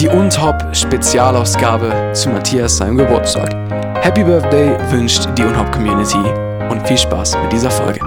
die Untop-Spezialausgabe zu Matthias seinem Geburtstag. Happy Birthday wünscht die Untop-Community und viel Spaß mit dieser Folge.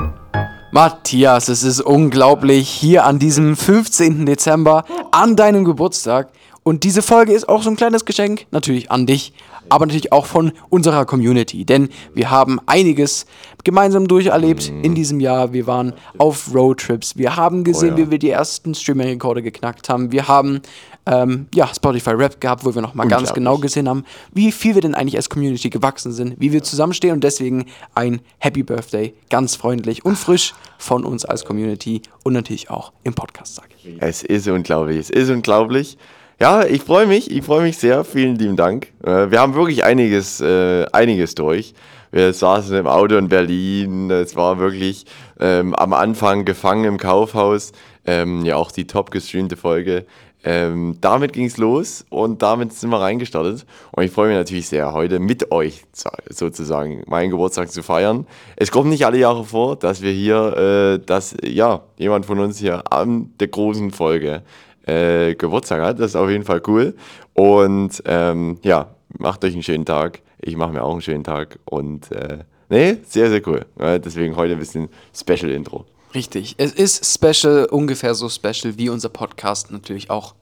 Matthias, es ist unglaublich, hier an diesem 15. Dezember, an deinem Geburtstag. Und diese Folge ist auch so ein kleines Geschenk, natürlich an dich, aber natürlich auch von unserer Community. Denn wir haben einiges gemeinsam durcherlebt Mhm. in diesem Jahr. Wir waren auf Roadtrips. Wir haben gesehen, Oh ja. wie wir die ersten Streaming-Rekorde geknackt haben. Wir haben ähm, ja, Spotify Rap gehabt, wo wir nochmal ganz genau gesehen haben, wie viel wir denn eigentlich als Community gewachsen sind, wie wir zusammenstehen und deswegen ein Happy Birthday, ganz freundlich und frisch von uns als Community und natürlich auch im Podcast, sage ich. Es ist unglaublich, es ist unglaublich. Ja, ich freue mich, ich freue mich sehr. Vielen lieben Dank. Äh, Wir haben wirklich einiges, äh, einiges durch. Wir saßen im Auto in Berlin. Es war wirklich ähm, am Anfang gefangen im Kaufhaus. Ähm, ja, auch die top gestreamte Folge. Ähm, damit ging es los und damit sind wir reingestartet. Und ich freue mich natürlich sehr, heute mit euch so- sozusagen meinen Geburtstag zu feiern. Es kommt nicht alle Jahre vor, dass wir hier, äh, dass ja, jemand von uns hier an der großen Folge äh, Geburtstag hat. Das ist auf jeden Fall cool. Und ähm, ja, macht euch einen schönen Tag. Ich mache mir auch einen schönen Tag. Und äh, nee, sehr, sehr cool. Deswegen heute ein bisschen Special Intro. Richtig. Es ist special, ungefähr so special wie unser Podcast natürlich auch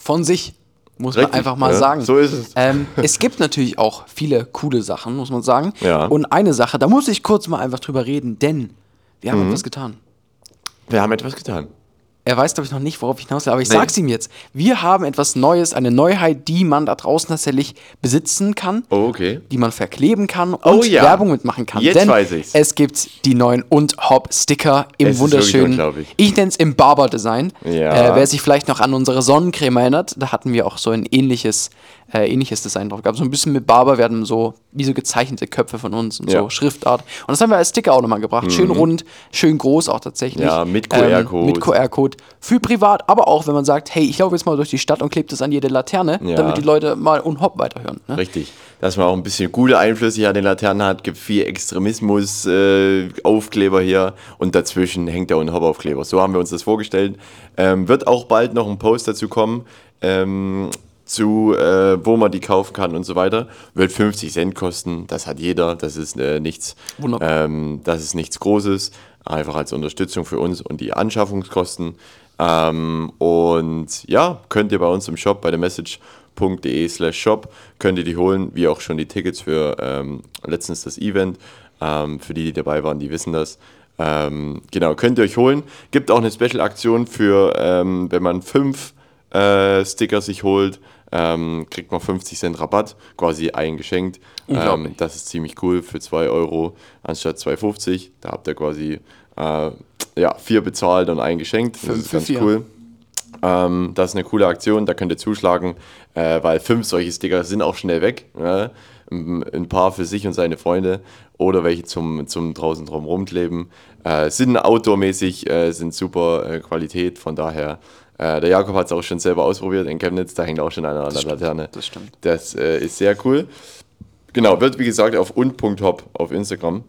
von sich, muss man Richtig, einfach mal ja, sagen. so ist es. Ähm, es gibt natürlich auch viele coole Sachen, muss man sagen. Ja. Und eine Sache, da muss ich kurz mal einfach drüber reden, denn wir Mhm. haben etwas getan. Wir haben etwas getan. Er weiß, glaube ich, noch nicht, worauf ich hinaus will, aber ich Nee. sag's ihm jetzt. Wir haben etwas Neues, eine Neuheit, die man da draußen tatsächlich besitzen kann. Oh, okay. Die man verkleben kann und Oh ja. Werbung mitmachen kann. Jetzt Denn weiß ich's. Es gibt die neuen und Hop-Sticker im Es wunderschönen, unglaublich. ich nenne es im Barber-Design. Ja. Äh, wer sich vielleicht noch an unsere Sonnencreme erinnert, da hatten wir auch so ein ähnliches, äh, ähnliches Design drauf gehabt. So ein bisschen mit Barber werden so wie so gezeichnete Köpfe von uns und Ja. Mhm. so Schriftart. Und das haben wir als Sticker auch nochmal gebracht. Schön rund, schön groß auch tatsächlich. Ja, mit Ähm, QR-Code. mit QR-Code. Für privat, aber auch, wenn man sagt, hey, ich laufe jetzt mal durch die Stadt und klebe das an jede Laterne, Ja. damit die Leute mal und Hop weiterhören. Ne? Richtig. Dass man auch ein bisschen gute Einflüsse hier an den Laternen hat, gibt viel Extremismus, äh, Aufkleber hier und dazwischen hängt der Hop-Aufkleber. So haben wir uns das vorgestellt. Ähm, wird auch bald noch ein Post dazu kommen, ähm, zu äh, wo man die kaufen kann und so weiter. Wird 50 Cent kosten, das hat jeder, das ist äh, nichts, ähm, das ist nichts Großes, einfach als Unterstützung für uns und die Anschaffungskosten. Ähm, und ja, könnt ihr bei uns im Shop bei der message.de slash shop könnt ihr die holen, wie auch schon die Tickets für ähm, letztens das Event. Ähm, für die, die dabei waren, die wissen das. Ähm, genau, könnt ihr euch holen. Gibt auch eine Special-Aktion für, ähm, wenn man fünf äh, Sticker sich holt, ähm, kriegt man 50 Cent Rabatt, quasi eingeschenkt. Ähm, das ist ziemlich cool für 2 Euro anstatt 2,50. Da habt ihr quasi äh, ja, vier bezahlt und ein geschenkt. Das Fünf ist ganz vier. cool. Ähm, das ist eine coole Aktion, da könnt ihr zuschlagen, äh, weil fünf solche Sticker sind auch schnell weg. Ein ein paar für sich und seine Freunde oder welche zum, zum draußen drum rumkleben. Äh, sind outdoormäßig, äh, sind super äh, Qualität, von daher. Äh, der Jakob hat es auch schon selber ausprobiert in Chemnitz, da hängt auch schon einer an der Laterne. das stimmt. Das äh, ist sehr cool. Genau, wird wie gesagt auf und.hop auf Instagram.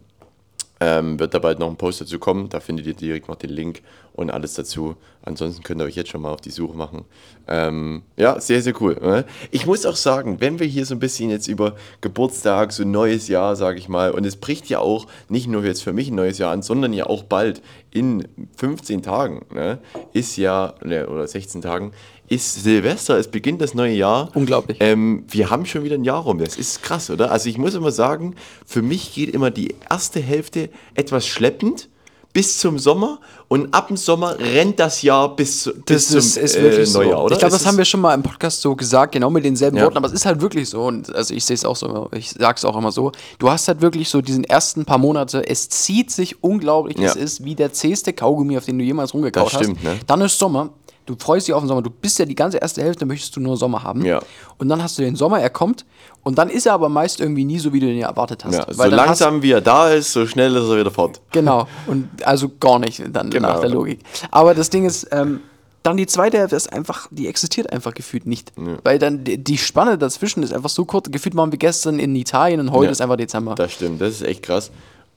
Ähm, wird da bald noch ein Post dazu kommen. Da findet ihr direkt noch den Link und alles dazu. Ansonsten könnt ihr euch jetzt schon mal auf die Suche machen. Ähm, ja, sehr, sehr cool. ne? Ich muss auch sagen, wenn wir hier so ein bisschen jetzt über Geburtstag, so ein neues Jahr, sage ich mal, und es bricht ja auch nicht nur jetzt für mich ein neues Jahr an, sondern ja auch bald in 15 Tagen, ne, ist ja, ne, oder 16 Tagen, ist Silvester, es beginnt das neue Jahr. Unglaublich. Ähm, wir haben schon wieder ein Jahr rum. Das ist krass, oder? Also ich muss immer sagen, für mich geht immer die erste Hälfte etwas schleppend bis zum Sommer und ab dem Sommer rennt das Jahr bis, zu, bis Das ist, zum ist äh, so. Neujahr, oder? Ich glaube, das haben wir schon mal im Podcast so gesagt, genau mit denselben Ja. Worten, aber es ist halt wirklich so. Und also ich sehe es auch so, ich sage es auch immer so. Du hast halt wirklich so diesen ersten paar Monate, es zieht sich unglaublich, Ja. es ist wie der zähste Kaugummi, auf den du jemals rumgekaut Das stimmt, hast. ne? Dann ist Sommer. Du freust dich auf den Sommer. Du bist ja die ganze erste Hälfte, möchtest du nur Sommer haben. Ja. Und dann hast du den Sommer, er kommt. Und dann ist er aber meist irgendwie nie so, wie du den erwartet hast. ja, so Weil dann hast- langsam wie er da ist, so schnell ist er wieder fort. Genau. Und also gar nicht dann Genau. nach der Logik. Aber das Ding ist, ähm, dann die zweite Hälfte ist einfach, die existiert einfach gefühlt nicht. Weil dann die, die Spanne dazwischen ist einfach so kurz. Gefühlt waren wir gestern in Italien und heute Ja. ist einfach Dezember. Das stimmt, das ist echt krass.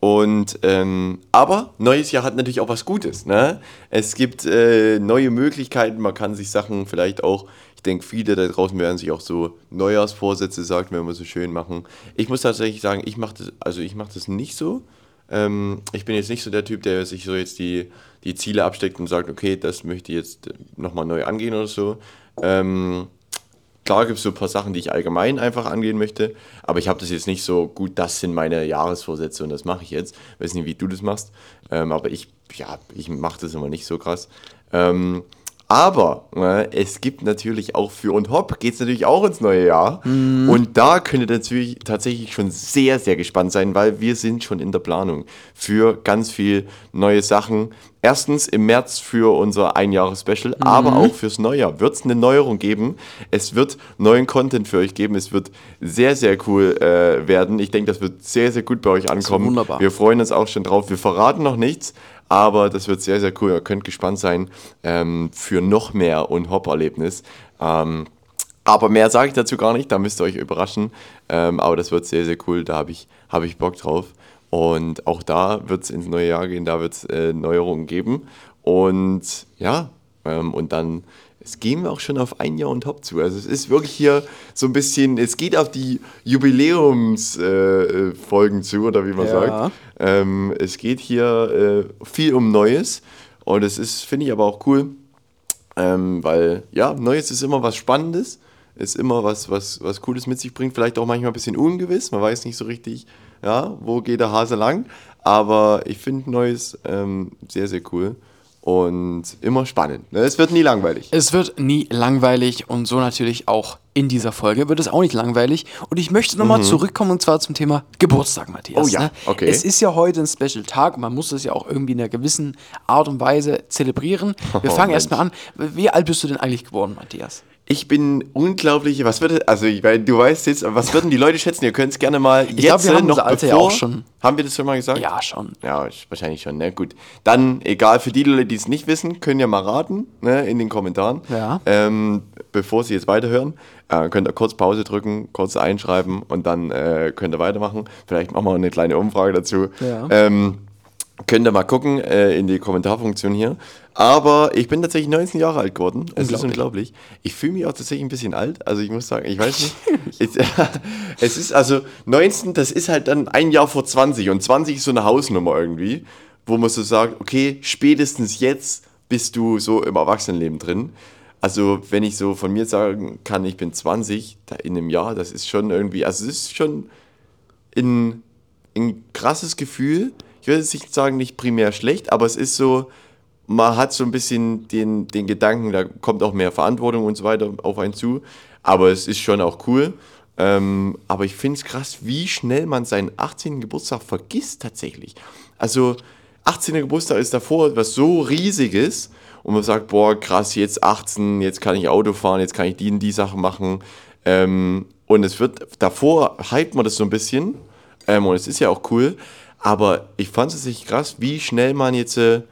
Und ähm, aber neues Jahr hat natürlich auch was Gutes. Ne? Es gibt äh, neue Möglichkeiten, man kann sich Sachen vielleicht auch, ich denke, viele da draußen werden sich auch so Neujahrsvorsätze, sagt man immer so schön machen. Ich muss tatsächlich sagen, ich mache das, also ich mache das nicht so. Ähm, ich bin jetzt nicht so der Typ, der sich so jetzt die, die Ziele absteckt und sagt, okay, das möchte ich jetzt nochmal neu angehen oder so. Ähm, Klar gibt es so ein paar Sachen, die ich allgemein einfach angehen möchte, aber ich habe das jetzt nicht so gut, das sind meine Jahresvorsätze und das mache ich jetzt. Weiß nicht, wie du das machst, ähm, aber ich, ja, ich mache das immer nicht so krass. Ähm, aber äh, es gibt natürlich auch für und Hopp geht es natürlich auch ins neue Jahr. Mhm. Und da könnt ihr natürlich tatsächlich schon sehr, sehr gespannt sein, weil wir sind schon in der Planung für ganz viel neue Sachen. Erstens im März für unser Einjahres-Special, mhm. aber auch fürs Neujahr wird es eine Neuerung geben. Es wird neuen Content für euch geben. Es wird sehr, sehr cool äh, werden. Ich denke, das wird sehr, sehr gut bei euch ankommen. wunderbar. Wir freuen uns auch schon drauf. Wir verraten noch nichts, aber das wird sehr, sehr cool. Ihr könnt gespannt sein ähm, für noch mehr Und-Hop-Erlebnis. Ähm, aber mehr sage ich dazu gar nicht, da müsst ihr euch überraschen. Ähm, aber das wird sehr, sehr cool, da habe ich, hab ich Bock drauf. Und auch da wird es ins neue Jahr gehen, da wird es äh, Neuerungen geben. Und ja, ähm, und dann es gehen wir auch schon auf ein Jahr und Top zu. Also es ist wirklich hier so ein bisschen, es geht auf die Jubiläumsfolgen äh, zu, oder wie man ja. sagt. Ähm, es geht hier äh, viel um Neues und es ist, finde ich aber auch cool, ähm, weil ja, Neues ist immer was Spannendes, ist immer was, was, was Cooles mit sich bringt, vielleicht auch manchmal ein bisschen ungewiss, man weiß nicht so richtig, ja, wo geht der Hase lang, aber ich finde Neues ähm, sehr, sehr cool und immer spannend. Ne? Es wird nie langweilig. Es wird nie langweilig und so natürlich auch in dieser Folge wird es auch nicht langweilig. Und ich möchte nochmal mhm. zurückkommen und zwar zum Thema Geburtstag, Matthias. Oh ja, ne? okay. Es ist ja heute ein Special Tag und man muss es ja auch irgendwie in einer gewissen Art und Weise zelebrieren. Wir oh, fangen erstmal an. Wie alt bist du denn eigentlich geworden, Matthias? Ich bin unglaublich, was würde, also ich meine, du weißt jetzt, was würden die Leute schätzen? Ihr könnt es gerne mal ich jetzt glaub, wir haben noch Alter bevor, ja auch schon. Haben wir das schon mal gesagt? Ja, schon. Ja, wahrscheinlich schon, ne? Gut. Dann, egal, für die Leute, die es nicht wissen, können ja mal raten, ne, in den Kommentaren. Ja. Ähm, bevor sie jetzt weiterhören, äh, könnt ihr kurz Pause drücken, kurz einschreiben und dann äh, könnt ihr weitermachen. Vielleicht machen wir eine kleine Umfrage dazu. Ja. Ähm, Könnt ihr mal gucken äh, in die Kommentarfunktion hier. Aber ich bin tatsächlich 19 Jahre alt geworden. Es ist unglaublich. Ich fühle mich auch tatsächlich ein bisschen alt. Also ich muss sagen, ich weiß nicht. es, äh, es ist also 19, das ist halt dann ein Jahr vor 20. Und 20 ist so eine Hausnummer irgendwie, wo man so sagt, okay, spätestens jetzt bist du so im Erwachsenenleben drin. Also wenn ich so von mir sagen kann, ich bin 20 in einem Jahr, das ist schon irgendwie, also es ist schon ein, ein krasses Gefühl ich würde nicht sagen, nicht primär schlecht, aber es ist so, man hat so ein bisschen den, den Gedanken, da kommt auch mehr Verantwortung und so weiter auf einen zu. Aber es ist schon auch cool. Ähm, aber ich finde es krass, wie schnell man seinen 18. Geburtstag vergisst tatsächlich. Also 18. Geburtstag ist davor etwas so Riesiges und man sagt, boah, krass, jetzt 18, jetzt kann ich Auto fahren, jetzt kann ich die und die Sachen machen. Ähm, und es wird, davor hypt man das so ein bisschen ähm, und es ist ja auch cool, aber ich fand es sich krass, wie schnell man jetzt äh,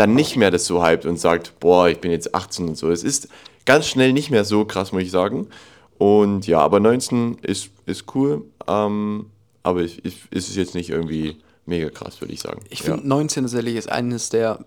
dann nicht mehr das so hypt und sagt, boah, ich bin jetzt 18 und so. Es ist ganz schnell nicht mehr so krass, muss ich sagen. Und ja, aber 19 ist, ist cool. Ähm, aber es ist jetzt nicht irgendwie mega krass, würde ich sagen. Ich finde ja. 19 tatsächlich ist eines der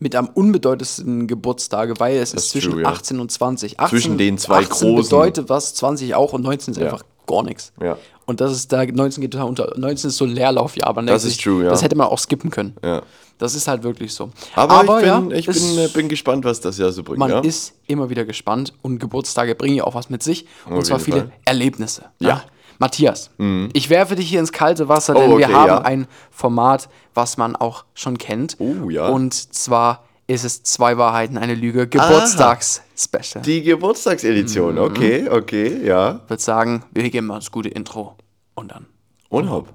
mit am unbedeutendsten Geburtstage, weil es das ist zwischen true, ja. 18 und 20. 18, zwischen den zwei 18 großen. bedeutet was, 20 auch und 19 ist ja. einfach gar nichts. Ja. Und das ist da, 19 geht total unter. 19 ist so Leerlaufjahr, aber das ist true, ja. Das hätte man auch skippen können. Ja. Das ist halt wirklich so. Aber, aber ich, bin, ja, ich bin, bin, gespannt, was das Jahr so bringt. Man ja? ist immer wieder gespannt und Geburtstage bringen ja auch was mit sich. Und Auf zwar viele Fall. Erlebnisse. Ja. Matthias, mhm. ich werfe dich hier ins kalte Wasser, denn oh, okay, wir haben ein Format, was man auch schon kennt. Oh, ja. Und zwar ist es zwei Wahrheiten, eine Lüge, Geburtstags-Special. Die Geburtstagsedition, mhm. okay, okay, ja. Ich würde sagen, wir geben mal das gute Intro und dann. Und hopp.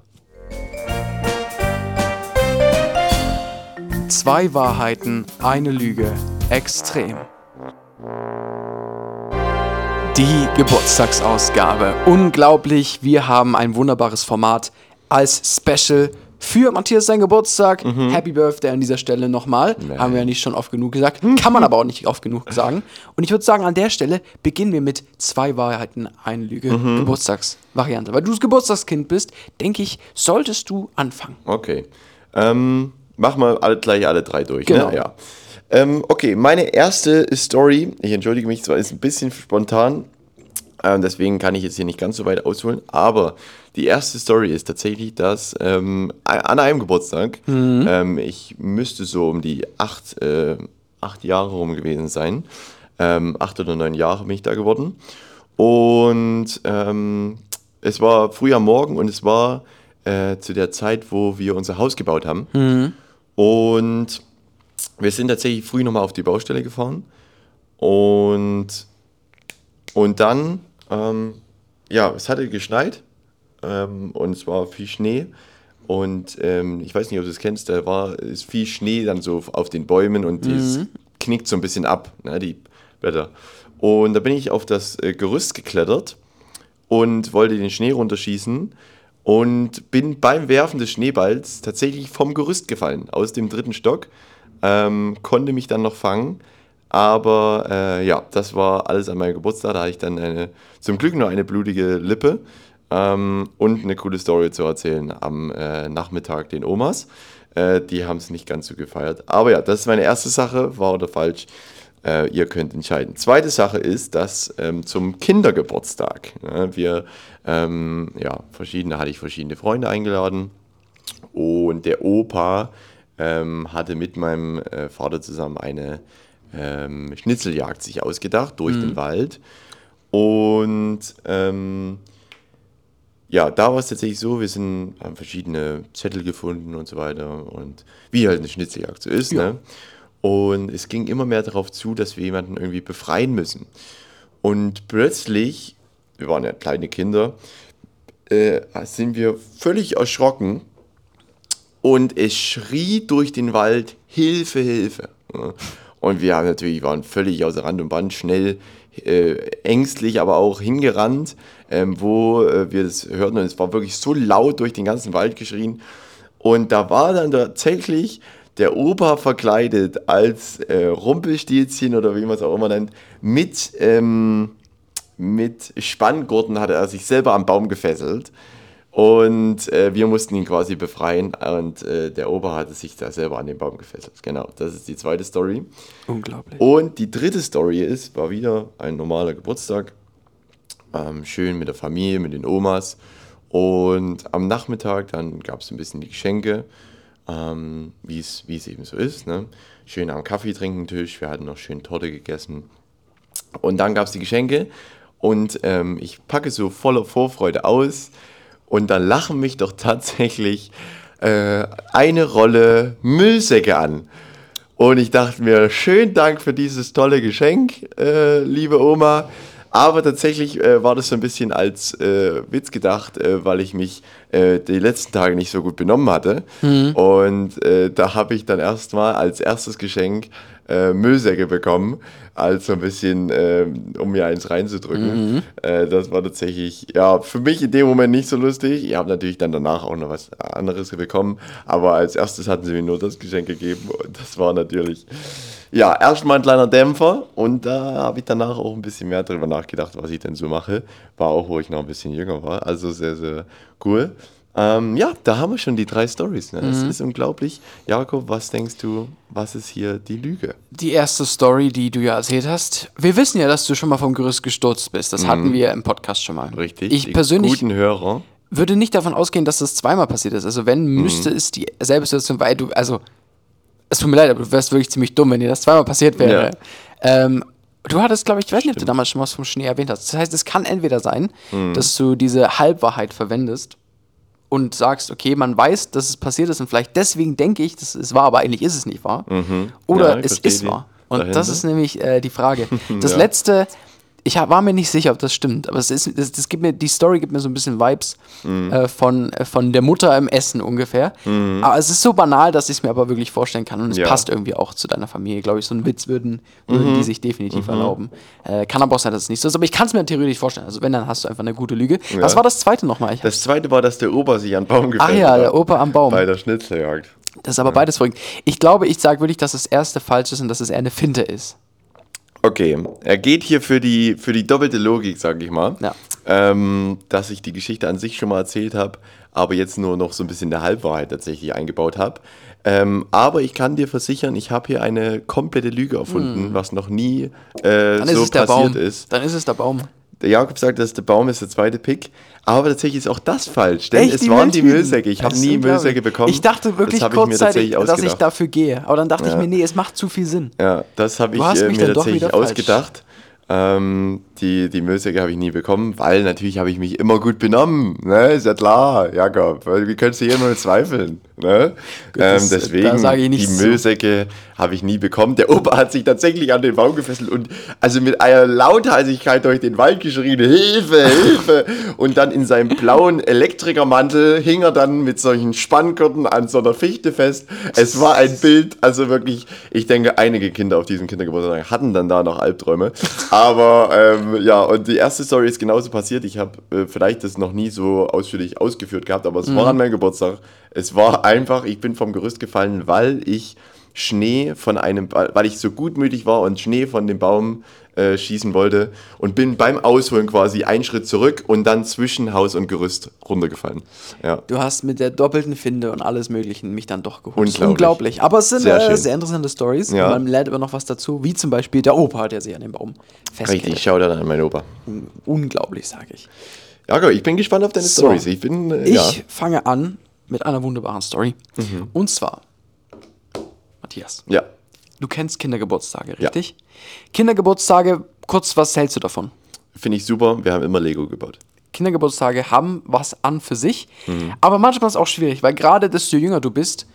Zwei Wahrheiten, eine Lüge, extrem. Die Geburtstagsausgabe. Unglaublich, wir haben ein wunderbares Format als Special für Matthias sein Geburtstag. Happy Birthday an dieser Stelle nochmal. Haben wir ja nicht schon oft genug gesagt. Kann man aber auch nicht oft genug sagen. Und ich würde sagen, an der Stelle beginnen wir mit zwei Wahrheiten, eine Lüge, Geburtstagsvariante. Weil du das Geburtstagskind bist, denke ich, solltest du anfangen. Okay. Ähm, mach mal alle, gleich alle drei durch. Genau. Ne? Ja. Ähm, okay, meine erste Story, ich entschuldige mich zwar, ist ein bisschen spontan, ähm, deswegen kann ich jetzt hier nicht ganz so weit ausholen, aber die erste Story ist tatsächlich, dass ähm, an einem Geburtstag, ähm, ich müsste so um die acht, äh, acht Jahre rum gewesen sein, ähm, acht oder neun Jahre bin ich da geworden. Und ähm, es war früh am Morgen und es war äh, zu der Zeit, wo wir unser Haus gebaut haben. Und wir sind tatsächlich früh nochmal auf die Baustelle gefahren. Und, und dann, ähm, ja, es hatte geschneit ähm, und es war viel Schnee. Und ähm, ich weiß nicht, ob du es kennst, da war ist viel Schnee dann so auf den Bäumen und das knickt so ein bisschen ab, ne, die Blätter. Und da bin ich auf das äh, Gerüst geklettert und wollte den Schnee runterschießen und bin beim Werfen des Schneeballs tatsächlich vom Gerüst gefallen, aus dem dritten Stock. Ähm, konnte mich dann noch fangen, aber äh, ja, das war alles an meinem Geburtstag. Da hatte ich dann eine, zum Glück nur eine blutige Lippe ähm, und eine coole Story zu erzählen am äh, Nachmittag den Omas. Äh, die haben es nicht ganz so gefeiert. Aber ja, das ist meine erste Sache, wahr oder falsch. Äh, ihr könnt entscheiden. Zweite Sache ist, dass ähm, zum Kindergeburtstag, ne, wir, ähm, ja, verschiedene, hatte ich verschiedene Freunde eingeladen und der Opa ähm, hatte mit meinem äh, Vater zusammen eine ähm, Schnitzeljagd sich ausgedacht durch den Wald. Und ähm, ja, da war es tatsächlich so, wir sind, haben verschiedene Zettel gefunden und so weiter und wie halt eine Schnitzeljagd so ist. Ja. Ne? Und es ging immer mehr darauf zu, dass wir jemanden irgendwie befreien müssen. Und plötzlich, wir waren ja kleine Kinder, äh, sind wir völlig erschrocken und es schrie durch den Wald Hilfe, Hilfe. Und wir haben natürlich waren völlig außer Rand und Band, schnell, äh, ängstlich, aber auch hingerannt, ähm, wo äh, wir das hörten. Und es war wirklich so laut durch den ganzen Wald geschrien. Und da war dann tatsächlich der Opa verkleidet als äh, Rumpelstilzchen oder wie man es auch immer nennt, mit, ähm, mit Spanngurten hatte er sich selber am Baum gefesselt. Und äh, wir mussten ihn quasi befreien und äh, der Opa hatte sich da selber an den Baum gefesselt. Genau, das ist die zweite Story. Unglaublich. Und die dritte Story ist, war wieder ein normaler Geburtstag. Ähm, schön mit der Familie, mit den Omas. Und am Nachmittag, dann gab es ein bisschen die Geschenke, ähm, wie es wie es eben so ist. Ne? Schön am Kaffee trinken Tisch, wir hatten noch schön Torte gegessen. Und dann gab es die Geschenke und ähm, ich packe so voller Vorfreude aus und dann lachen mich doch tatsächlich äh, eine Rolle Müllsäcke an. Und ich dachte mir, schönen Dank für dieses tolle Geschenk, äh, liebe Oma. Aber tatsächlich äh, war das so ein bisschen als äh, Witz gedacht, äh, weil ich mich äh, die letzten Tage nicht so gut benommen hatte. Und äh, da habe ich dann erstmal als erstes Geschenk äh, Müllsäcke bekommen, als so ein bisschen, äh, um mir eins reinzudrücken. Äh, das war tatsächlich, ja, für mich in dem Moment nicht so lustig. Ich habe natürlich dann danach auch noch was anderes bekommen, aber als erstes hatten sie mir nur das Geschenk gegeben und das war natürlich, ja, erstmal ein kleiner Dämpfer und da habe ich danach auch ein bisschen mehr darüber nachgedacht, was ich denn so mache. War auch, wo ich noch ein bisschen jünger war, also sehr, sehr cool. Ähm, ja, da haben wir schon die drei Stories. Ne? Das ist unglaublich. Jakob, was denkst du, was ist hier die Lüge? Die erste Story, die du ja erzählt hast. Wir wissen ja, dass du schon mal vom Gerüst gestürzt bist. Das hatten wir im Podcast schon mal. Richtig. Ich persönlich Guten Hörer. würde nicht davon ausgehen, dass das zweimal passiert ist. Also wenn, müsste es dieselbe Situation, weil du, also, es tut mir leid, aber du wärst wirklich ziemlich dumm, wenn dir das zweimal passiert wäre. Ähm, du hattest, glaube ich, ich weiß nicht, ob du damals schon was vom Schnee erwähnt hast. Das heißt, es kann entweder sein, dass du diese Halbwahrheit verwendest und sagst, okay, man weiß, dass es passiert ist und vielleicht deswegen denke ich, dass es war, aber eigentlich ist es nicht wahr. Oder Ja, es ist die wahr. Und das dahinter. ist nämlich äh, die Frage. Das Ja. letzte, ich war mir nicht sicher, ob das stimmt, aber es ist, das, das gibt mir, die Story gibt mir so ein bisschen Vibes Mhm. äh, von, äh, von der Mutter im Essen ungefähr. Aber es ist so banal, dass ich es mir aber wirklich vorstellen kann und es Ja. passt irgendwie auch zu deiner Familie, glaube ich. So einen Witz würden, würden Mhm. die sich definitiv erlauben. Äh, kann aber auch sein, dass es nicht so ist, aber ich kann es mir theoretisch vorstellen. Also wenn, dann hast du einfach eine gute Lüge. Was war das zweite nochmal? Das zweite war, dass der Opa sich an den Baum gefällt Ach ja, der Opa am Baum. Bei der Schnitzeljagd. Das ist aber beides verrückt. Ich glaube, ich sage wirklich, dass das erste falsch ist und dass es eher eine Finte ist. Okay, er geht hier für die, für die doppelte Logik, sage ich mal. Ja. Ähm, dass ich die Geschichte an sich schon mal erzählt habe, aber jetzt nur noch so ein bisschen der Halbwahrheit tatsächlich eingebaut habe. Ähm, aber ich kann dir versichern, ich habe hier eine komplette Lüge erfunden, was noch nie äh, ist so der passiert ist. Dann ist es der Baum. Der Jakob sagt, dass der Baum ist der zweite Pick, aber tatsächlich ist auch das falsch, denn Echt, es die waren die Mülltüten? Müllsäcke. Ich habe nie. Müllsäcke bekommen. Ich dachte wirklich das ich kurzzeitig, tatsächlich dass ich dafür gehe. Aber dann dachte ich Ja. mir, nee, es macht zu viel Sinn. Ja, das habe ich äh, mir tatsächlich ausgedacht. Ähm, die, die Müllsäcke habe ich nie bekommen, weil natürlich habe ich mich immer gut benommen. Ne? Ist ja klar, Jakob. Wie könntest du hier nur zweifeln? Ne? ähm, das- deswegen, da sage ich die nichts zu. Müllsäcke habe ich nie bekommen. Der Opa hat sich tatsächlich an den Baum gefesselt und also mit einer Lautheisigkeit durch den Wald geschrien, Hilfe, Hilfe. Und dann in seinem blauen Elektrikermantel hing er dann mit solchen Spanngurten an so einer Fichte fest. Es war ein Bild, also wirklich, ich denke, einige Kinder auf diesem Kindergeburtstag hatten dann da noch Albträume. Aber ähm, ja, und die erste Story ist genauso passiert. Ich habe äh, vielleicht das noch nie so ausführlich ausgeführt gehabt, aber es war an meinem Geburtstag. Es war einfach, ich bin vom Gerüst gefallen, weil ich Schnee von einem, weil ich so gutmütig war und Schnee von dem Baum äh, schießen wollte und bin beim Ausholen quasi einen Schritt zurück und dann zwischen Haus und Gerüst runtergefallen. Ja. Du hast mit der doppelten Finde und alles Möglichen mich dann doch geholt. Unglaublich. Unglaublich. Aber es sind Sehr äh, sehr interessante Stories. Ja. Man lernt immer noch was dazu, wie zum Beispiel der Opa, der sich an dem Baum festkettet. Richtig, schau da an meinen Opa. Unglaublich, sage ich. Ja, ich bin gespannt auf deine So. Stories. Ich bin, äh, Ich ja. fange an mit einer wunderbaren Story. Und zwar, Matthias, Ja. du kennst Kindergeburtstage, Ja. richtig? Kindergeburtstage, kurz, was hältst du davon? Finde ich super. Wir haben immer Lego gebaut. Kindergeburtstage haben was an für sich, Mhm. aber manchmal ist es auch schwierig, weil gerade desto jünger du bist,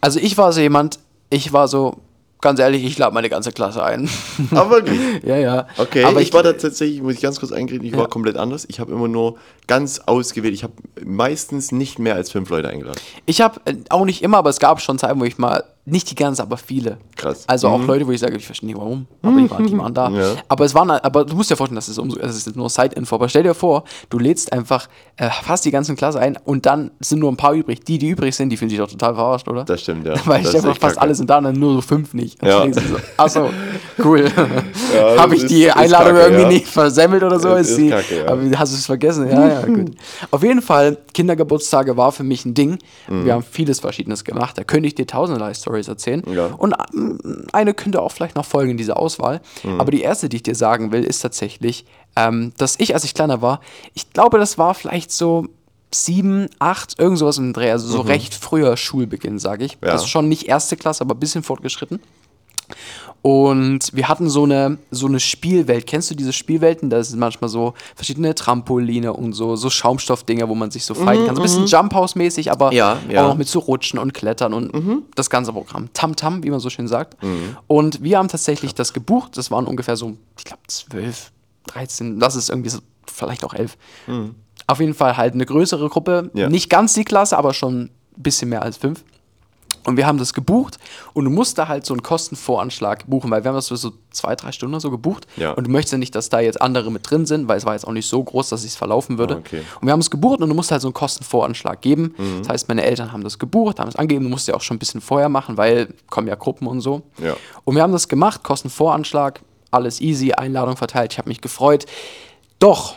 also ich war so jemand, ich war so, ganz ehrlich, ich lade meine ganze Klasse ein. Aber wirklich. ja, ja. Okay, aber ich, war da tatsächlich, muss ich ganz kurz eingreifen, ich war komplett anders. Ich habe immer nur ganz ausgewählt. Ich habe meistens nicht mehr als fünf Leute eingeladen. Ich habe äh, auch nicht immer, aber es gab schon Zeiten, wo ich mal, nicht die ganze, aber viele. Krass. Also auch Leute, wo ich sage, ich verstehe nicht warum, aber die waren, die waren da. Ja. Aber es waren, aber du musst dir vorstellen, das ist, umso, das ist nur Side-Info, aber stell dir vor, du lädst einfach äh, fast die ganze Klasse ein und dann sind nur ein paar übrig. Die, die übrig sind, die fühlen sich doch total verarscht, oder? Das stimmt, ja. Weil ich Das ist einfach fast kacke. alle sind da und dann nur so fünf nicht. Und Ja. so, Achso, cool. Ja, Habe ich die ist- ist Einladung kacke, irgendwie ja. nicht versemmelt oder so? Ist ist die, kacke, ja. hast du es vergessen? Ja, ja, gut. Auf jeden Fall, Kindergeburtstage war für mich ein Ding. Wir haben vieles Verschiedenes gemacht. Da könnte ich dir tausenderlei Stories erzählen. Mhm. Ja. Und ähm, eine könnte auch vielleicht noch folgen in dieser Auswahl. Mhm. Aber die erste, die ich dir sagen will, ist tatsächlich, ähm, dass ich, als ich kleiner war, ich glaube, das war vielleicht so sieben, acht, irgend sowas im Dreh, also so recht früher Schulbeginn, sage ich. Mhm. Ja. Also schon nicht erste Klasse, aber ein bisschen fortgeschritten. Und wir hatten so eine, so eine Spielwelt. Kennst du diese Spielwelten? Da sind manchmal so verschiedene Trampoline und so, so Schaumstoffdinger, wo man sich so fighten kann. So ein bisschen Jump House-mäßig, aber Ja, ja. auch noch mit so Rutschen und Klettern und das ganze Programm. Tam-Tam, wie man so schön sagt. Und wir haben tatsächlich das gebucht. Das waren ungefähr so, ich glaube, 12, 13, das ist irgendwie so, vielleicht auch 11. Auf jeden Fall halt eine größere Gruppe. Ja. Nicht ganz die Klasse, aber schon ein bisschen mehr als fünf. Und wir haben das gebucht und du musst da halt so einen Kostenvoranschlag buchen, weil wir haben das für so zwei, drei Stunden so gebucht. Ja. Und du möchtest ja nicht, dass da jetzt andere mit drin sind, weil es war jetzt auch nicht so groß, dass es verlaufen würde. Ah, okay. Und wir haben es gebucht und du musst halt so einen Kostenvoranschlag geben. Mhm. Das heißt, meine Eltern haben das gebucht, haben es angegeben, du musst ja auch schon ein bisschen vorher machen, weil kommen ja Gruppen und so. Ja. Und wir haben das gemacht, Kostenvoranschlag, alles easy, Einladung verteilt, ich habe mich gefreut. Doch,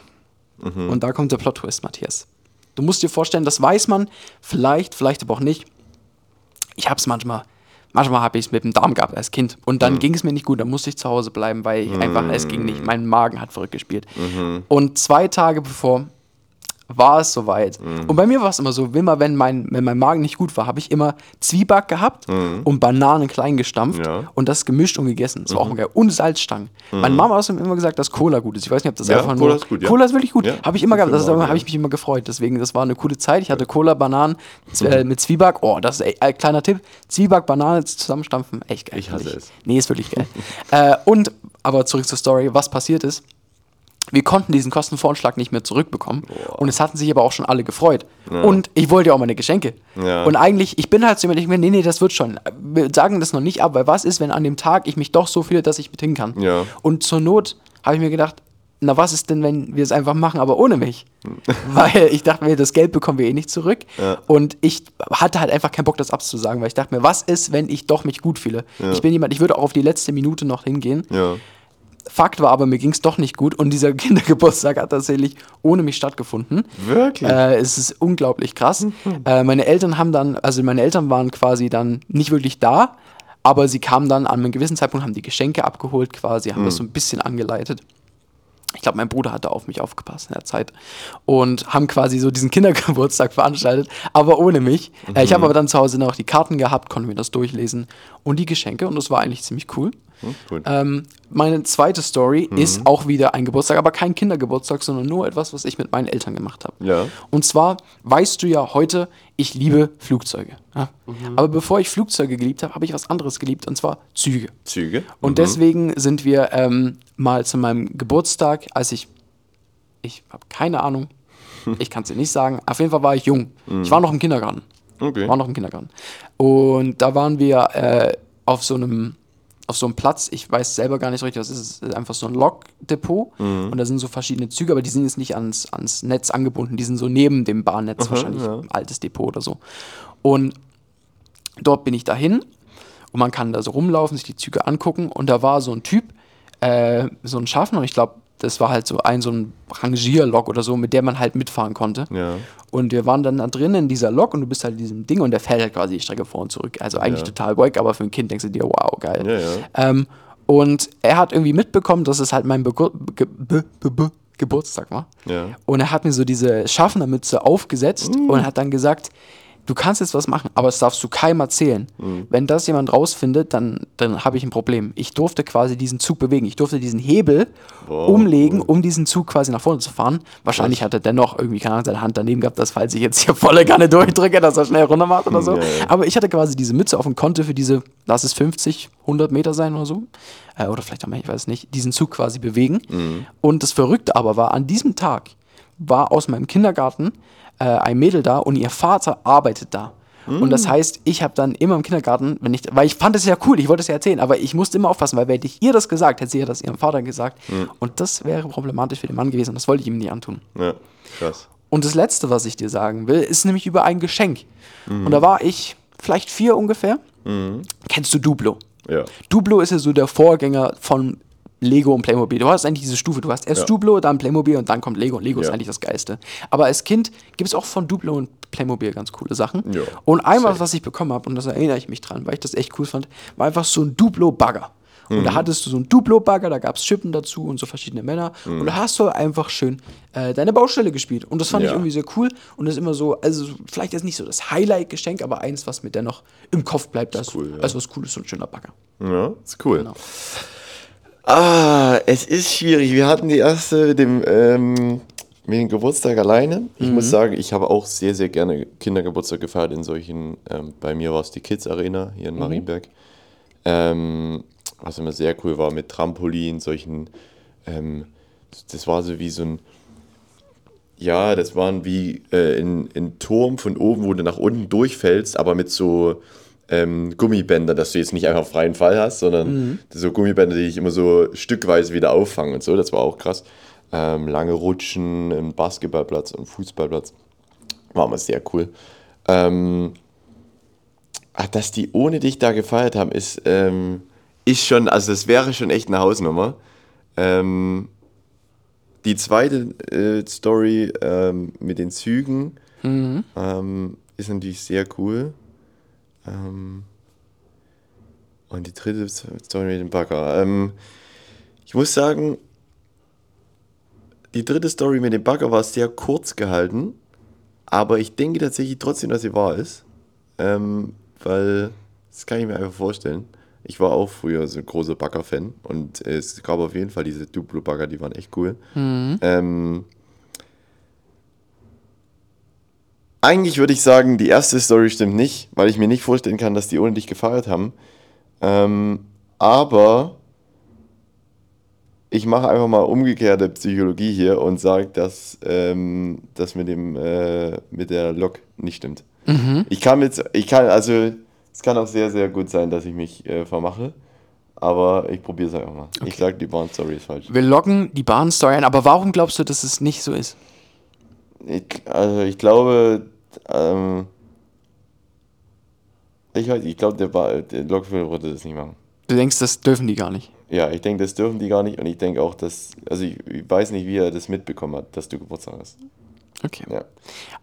Mhm. und da kommt der Plot-Twist, Matthias. Du musst dir vorstellen, das weiß man, vielleicht, vielleicht aber auch nicht. Ich habe es manchmal, manchmal habe ich es mit dem Darm gehabt als Kind. Und Mhm. dann ging es mir nicht gut, dann musste ich zu Hause bleiben, weil ich einfach, es ging nicht. Mein Magen hat verrückt gespielt. Mhm. Und zwei Tage bevor war es soweit. Mhm. Und bei mir war es immer so, immer wenn mein, wenn mein Magen nicht gut war, habe ich immer Zwieback gehabt und Bananen klein gestampft Mhm. Ja. Mhm. und das gemischt und gegessen. Das war auch immer geil. Und Salzstangen. Meine Mama hat immer gesagt, dass Cola gut ist. Ich weiß nicht, ob das Ja, einfach Cola nur... ist gut, ja. Cola ist wirklich gut. Habe ich immer gehabt. Das Magen, habe ich mich immer gefreut. Deswegen, das war eine coole Zeit. Ich hatte Cola, Bananen äh, mit Zwieback. Oh, das ist ey, äh, kleiner Tipp. Zwieback, Banane zusammenstampfen. Echt geil. Ich hasse es. Nee, ist wirklich geil. äh, und, aber zurück zur Story. Was passiert ist, Wir konnten diesen Kostenvoranschlag nicht mehr zurückbekommen. Und es hatten sich aber auch schon alle gefreut. Und ich wollte ja auch meine Geschenke. Ja. Und eigentlich, ich bin halt so jemand, ich mir, nee, nee, das wird schon. Wir sagen das noch nicht ab, weil was ist, wenn an dem Tag ich mich doch so fühle, dass ich mit hin kann? Ja. Und zur Not habe ich mir gedacht, na was ist denn, wenn wir es einfach machen, aber ohne mich? weil ich dachte mir, das Geld bekommen wir eh nicht zurück. Ja. Und ich hatte halt einfach keinen Bock, das abzusagen, weil ich dachte mir, was ist, wenn ich doch mich gut fühle? Ich bin jemand, ich würde auch auf die letzte Minute noch hingehen. Fakt war aber, mir ging es doch nicht gut und dieser Kindergeburtstag hat tatsächlich ohne mich stattgefunden. Wirklich? Äh, es ist unglaublich krass. Äh, meine Eltern haben dann, also meine Eltern waren quasi dann nicht wirklich da, aber sie kamen dann an einem gewissen Zeitpunkt, haben die Geschenke abgeholt quasi, haben das so ein bisschen angeleitet. Ich glaube, mein Bruder hat da auf mich aufgepasst in der Zeit und haben quasi so diesen Kindergeburtstag veranstaltet, aber ohne mich. Äh, ich habe aber dann zu Hause noch die Karten gehabt, konnte mir das durchlesen und die Geschenke und das war eigentlich ziemlich cool. Hm, gut. Ähm, meine zweite Story ist auch wieder ein Geburtstag, aber kein Kindergeburtstag, sondern nur etwas, was ich mit meinen Eltern gemacht habe. Ja. Und zwar weißt du ja heute, ich liebe Flugzeuge. Ja? Aber bevor ich Flugzeuge geliebt habe, habe ich was anderes geliebt, und zwar Züge. Züge. Und deswegen sind wir ähm, mal zu meinem Geburtstag, als ich, ich habe keine Ahnung, ich kann es dir nicht sagen, auf jeden Fall war ich jung. Ich war noch im Kindergarten. Okay. War noch im Kindergarten. Und da waren wir äh, auf so einem auf so einem Platz, ich weiß selber gar nicht so richtig, was ist es, ist einfach so ein Lokdepot und da sind so verschiedene Züge, aber die sind jetzt nicht ans, ans Netz angebunden, die sind so neben dem Bahnnetz wahrscheinlich, ja. ein altes Depot oder so. Und dort bin ich dahin und man kann da so rumlaufen, sich die Züge angucken und da war so ein Typ, äh, so ein Schaffner und ich glaube, das war halt so ein so ein Rangierlok oder so, mit der man halt mitfahren konnte. Ja. Und wir waren dann da drin in dieser Lok und du bist halt in diesem Ding und der fährt halt quasi die Strecke vor und zurück. Also eigentlich Ja. total wack, aber für ein Kind denkst du dir, wow, geil. Ja, ja. Ähm, und er hat irgendwie mitbekommen, dass es halt mein Begur Ge Be Be Be Geburtstag war. Und er hat mir so diese Schaffnermütze aufgesetzt und hat dann gesagt, du kannst jetzt was machen, aber das darfst du keinem erzählen. Wenn das jemand rausfindet, dann, dann habe ich ein Problem. Ich durfte quasi diesen Zug bewegen. Ich durfte diesen Hebel Wow, umlegen, um diesen Zug quasi nach vorne zu fahren. Wahrscheinlich hat er dennoch irgendwie keine Ahnung, seine Hand daneben gehabt, dass falls ich jetzt hier volle Kanne durchdrücke, dass er schnell runter macht oder so. Ja. Aber ich hatte quasi diese Mütze auf und konnte für diese, lass es 50, 100 Meter sein oder so, äh, oder vielleicht auch mehr, ich weiß nicht, diesen Zug quasi bewegen. Und das Verrückte aber war, an diesem Tag war aus meinem Kindergarten äh, ein Mädel da und ihr Vater arbeitet da. Und das heißt, ich habe dann immer im Kindergarten, wenn ich, weil ich fand es ja cool, ich wollte es ja erzählen, aber ich musste immer aufpassen, weil hätte ich ihr das gesagt, hätte sie ja das ihrem Vater gesagt. Und das wäre problematisch für den Mann gewesen und das wollte ich ihm nicht antun. Ja. Krass. Und das Letzte, was ich dir sagen will, ist nämlich über ein Geschenk. Und da war ich vielleicht vier ungefähr. Kennst du Duplo? Ja. Duplo ist ja so der Vorgänger von Lego und Playmobil. Du hast eigentlich diese Stufe. Du hast erst Ja. Duplo, dann Playmobil und dann kommt Lego. Und Lego ist Ja. eigentlich das Geilste. Aber als Kind gibt es auch von Duplo und Playmobil ganz coole Sachen. Ja. Und einmal, was ich bekommen habe, und das erinnere ich mich dran, weil ich das echt cool fand, war einfach so ein Duplo-Bagger. Und Mhm. da hattest du so einen Duplo-Bagger, da gab es Schippen dazu und so verschiedene Männer. Und da hast du einfach schön äh, deine Baustelle gespielt. Und das fand ich Ja. irgendwie sehr cool. Und das ist immer so, also vielleicht ist nicht so das Highlight-Geschenk, aber eins, was mir dennoch im Kopf bleibt, als, cool, ja. als was Cooles, so ein schöner Bagger. Ja, ist cool. Genau. Ah, es ist schwierig. Wir hatten die erste mit dem, ähm, mit dem Geburtstag alleine. Ich muss sagen, ich habe auch sehr, sehr gerne Kindergeburtstag gefeiert in solchen, ähm, bei mir war es die Kids Arena hier in Marienberg. Ähm, was immer sehr cool war mit Trampolin, solchen, ähm, das- das war so wie so ein, ja, das waren wie äh, ein, ein Turm von oben, wo du nach unten durchfällst, aber mit so ähm, Gummibändern, dass du jetzt nicht einfach freien Fall hast, sondern so Gummibänder, die dich immer so stückweise wieder auffangen und so. Das war auch krass. Ähm, lange Rutschen, ein Basketballplatz und Fußballplatz. War immer sehr cool. Ähm, ach, dass die ohne dich da gefeiert haben, ist, ähm, ist schon, also das wäre schon echt eine Hausnummer. Ähm, die zweite äh, Story ähm, mit den Zügen ähm, ist natürlich sehr cool. Ähm, und die dritte Story mit dem Bagger. Ähm, ich muss sagen, die dritte Story mit dem Bagger war sehr kurz gehalten, aber ich denke tatsächlich trotzdem, dass sie wahr ist. Ähm, weil, das kann ich mir einfach vorstellen. Ich war auch früher so ein großer Bagger-Fan und es gab auf jeden Fall diese Duplo-Bagger, die waren echt cool. Ähm, eigentlich würde ich sagen, die erste Story stimmt nicht, weil ich mir nicht vorstellen kann, dass die ohne dich gefeiert haben. Ähm, aber ich mache einfach mal umgekehrte Psychologie hier und sage, dass ähm, das mit dem äh, mit der Lok nicht stimmt. Mhm. Ich kann jetzt, ich kann, also es kann auch sehr, sehr gut sein, dass ich mich äh, vermache. Aber ich probiere es einfach mal. Ich sage, die Bahn-Story ist falsch. Wir loggen die Bahnstory ein, aber warum glaubst du, dass es nicht so ist? Ich, also ich glaube, ähm, ich, weiß- ich glaube, der, Ba- der Lokführer würde das nicht machen. Du denkst, das dürfen die gar nicht. Ja, ich denke, das dürfen die gar nicht und ich denke auch, dass, also ich, ich weiß nicht, wie er das mitbekommen hat, dass du Geburtstag hast. Okay. Ja.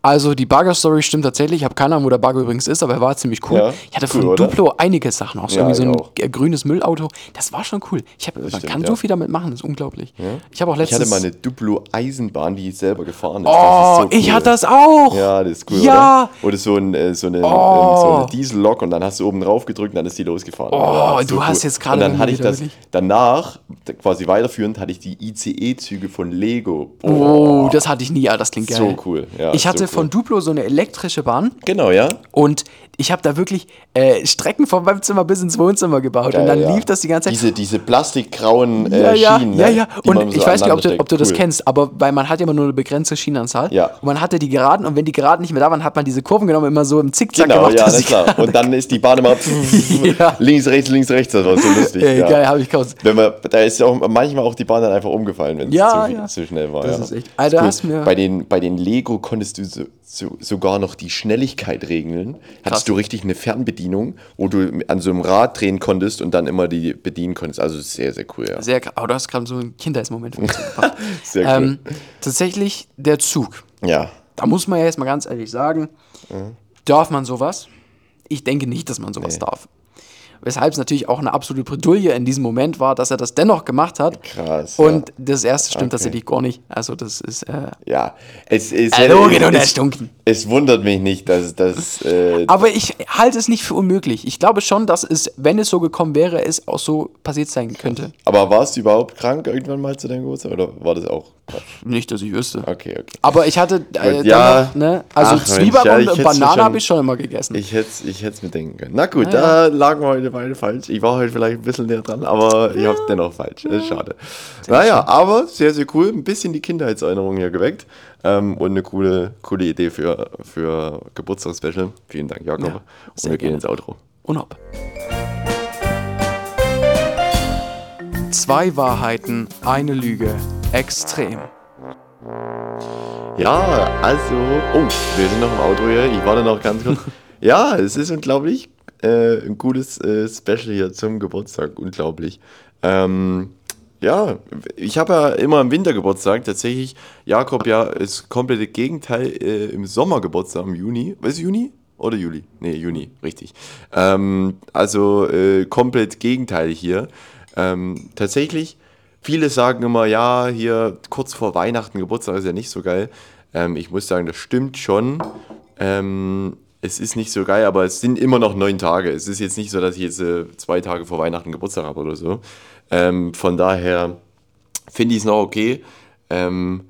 Also die Bagger-Story stimmt tatsächlich. Ich habe keine Ahnung, wo der Bagger übrigens ist, aber er war ziemlich cool. Ja, ich hatte cool, von oder? Duplo einige Sachen, auch so Ja, so ein ich auch. grünes Müllauto. Das war schon cool. Ich hab, man stimmt, kann so viel damit machen, das ist unglaublich. Ich habe auch Ich letztens... hatte mal eine Duplo-Eisenbahn, die ich selber gefahren ist. oh, ist so ich cool. hatte das auch. Ja, das ist cool, Ja. oder? Oder so, ein, äh, so eine, Oh. ähm, so eine Diesellok und dann hast du oben drauf gedrückt und dann ist die losgefahren. Oh, du hast jetzt gerade Und dann hatte ich das, wirklich- danach, quasi weiterführend, hatte ich die ICE-Züge von Lego. Oh, das hatte ich nie. Ja, das klingt geil. So cool, ja, ich hatte so cool. von Duplo so eine elektrische Bahn Genau, ja. und ich habe da wirklich äh, Strecken von meinem Zimmer bis ins Wohnzimmer gebaut und Geil, dann ja. lief das die ganze Zeit. Diese, diese plastikgrauen äh, ja, ja, Schienen, ja, ne? ja. man Und so ich weiß nicht, ob du, ob du das steckt. kennst, aber weil man hat ja immer nur eine begrenzte Schienenanzahl. Ja. Und man hatte die Geraden und wenn die Geraden nicht mehr da waren, hat man diese Kurven genommen, immer so im Zickzack Genau, gemacht. ja, die klar. Und dann ist die Bahn immer Ja. links, rechts, links, rechts. Das war so lustig. Ey, ja. geil, habe ich kaus. Wenn man, da ist auch manchmal auch die Bahn dann einfach umgefallen, wenn es Ja, zu, ja. zu schnell war. Das ja. ist echt- Alter, Cool. hast mir- bei, den, bei den Lego konntest du so, so, sogar noch die Schnelligkeit regeln. Hattest du richtig eine Fernbedienung, wo du an so einem Rad drehen konntest und dann immer die bedienen konntest. Also sehr, sehr cool, ja. Sehr. Aber du hast gerade so einen Kindheitsmoment für mich gebracht. Sehr cool. ähm, tatsächlich der Zug. ja. Da muss man ja jetzt mal ganz ehrlich sagen, darf man sowas? Ich denke nicht, dass man sowas Nee. darf. Weshalb es natürlich auch eine absolute Bredouille in diesem Moment war, dass er das dennoch gemacht hat. Krass, Und das erste stimmt Okay. tatsächlich gar nicht. Also das ist äh, Ja, es, es, Erlogen und es, erstunken. es wundert mich nicht, dass das. Äh, Aber ich halte es nicht für unmöglich. Ich glaube schon, dass es, wenn es so gekommen wäre, es auch so passiert sein könnte. aber warst du überhaupt krank irgendwann mal zu deinem Geburtstag oder war das auch? Quatsch? Nicht, dass ich wüsste. Okay, okay. Aber ich hatte äh, ja. dennoch, ne? Also Ach, Mensch, Zwieback ja, und hätt's Banane schon- habe ich schon immer gegessen. Ich hätte es ich hätt's mir denken können. Na gut, Ja, da lagen wir heute beide falsch. Ich war heute vielleicht ein bisschen näher dran, aber ich habe es dennoch falsch. Das ist schade. naja, aber sehr, sehr cool. Ein bisschen die Kindheitserinnerung hier geweckt. Ähm, und eine coole, coole Idee für, für Geburtstagsspecial. Vielen Dank, Jakob. Ja, und sehr wir gehen gerne. ins Outro. Und ob. Zwei Wahrheiten, eine Lüge. Extrem. Ja, also. Oh, wir sind noch im Auto hier. Ich warte noch ganz kurz. ja, es ist unglaublich. Äh, ein gutes äh, Special hier zum Geburtstag. Unglaublich. Ähm, ja, ich habe ja immer im Winter Geburtstag. Tatsächlich, Jakob ja ist komplette Gegenteil äh, im Sommer Geburtstag im Juni. Was ist Juni? Oder Juli? Nee, Juni, richtig. Ähm, also äh, komplett Gegenteil hier. Ähm, tatsächlich, viele sagen immer, ja, hier kurz vor Weihnachten Geburtstag ist ja nicht so geil. Ähm, ich muss sagen, das stimmt schon. Es ist nicht so geil, aber es sind immer noch neun Tage. Es ist jetzt nicht so, dass ich jetzt äh, zwei Tage vor Weihnachten Geburtstag habe oder so. Ähm, von daher finde ich es noch okay. Ähm,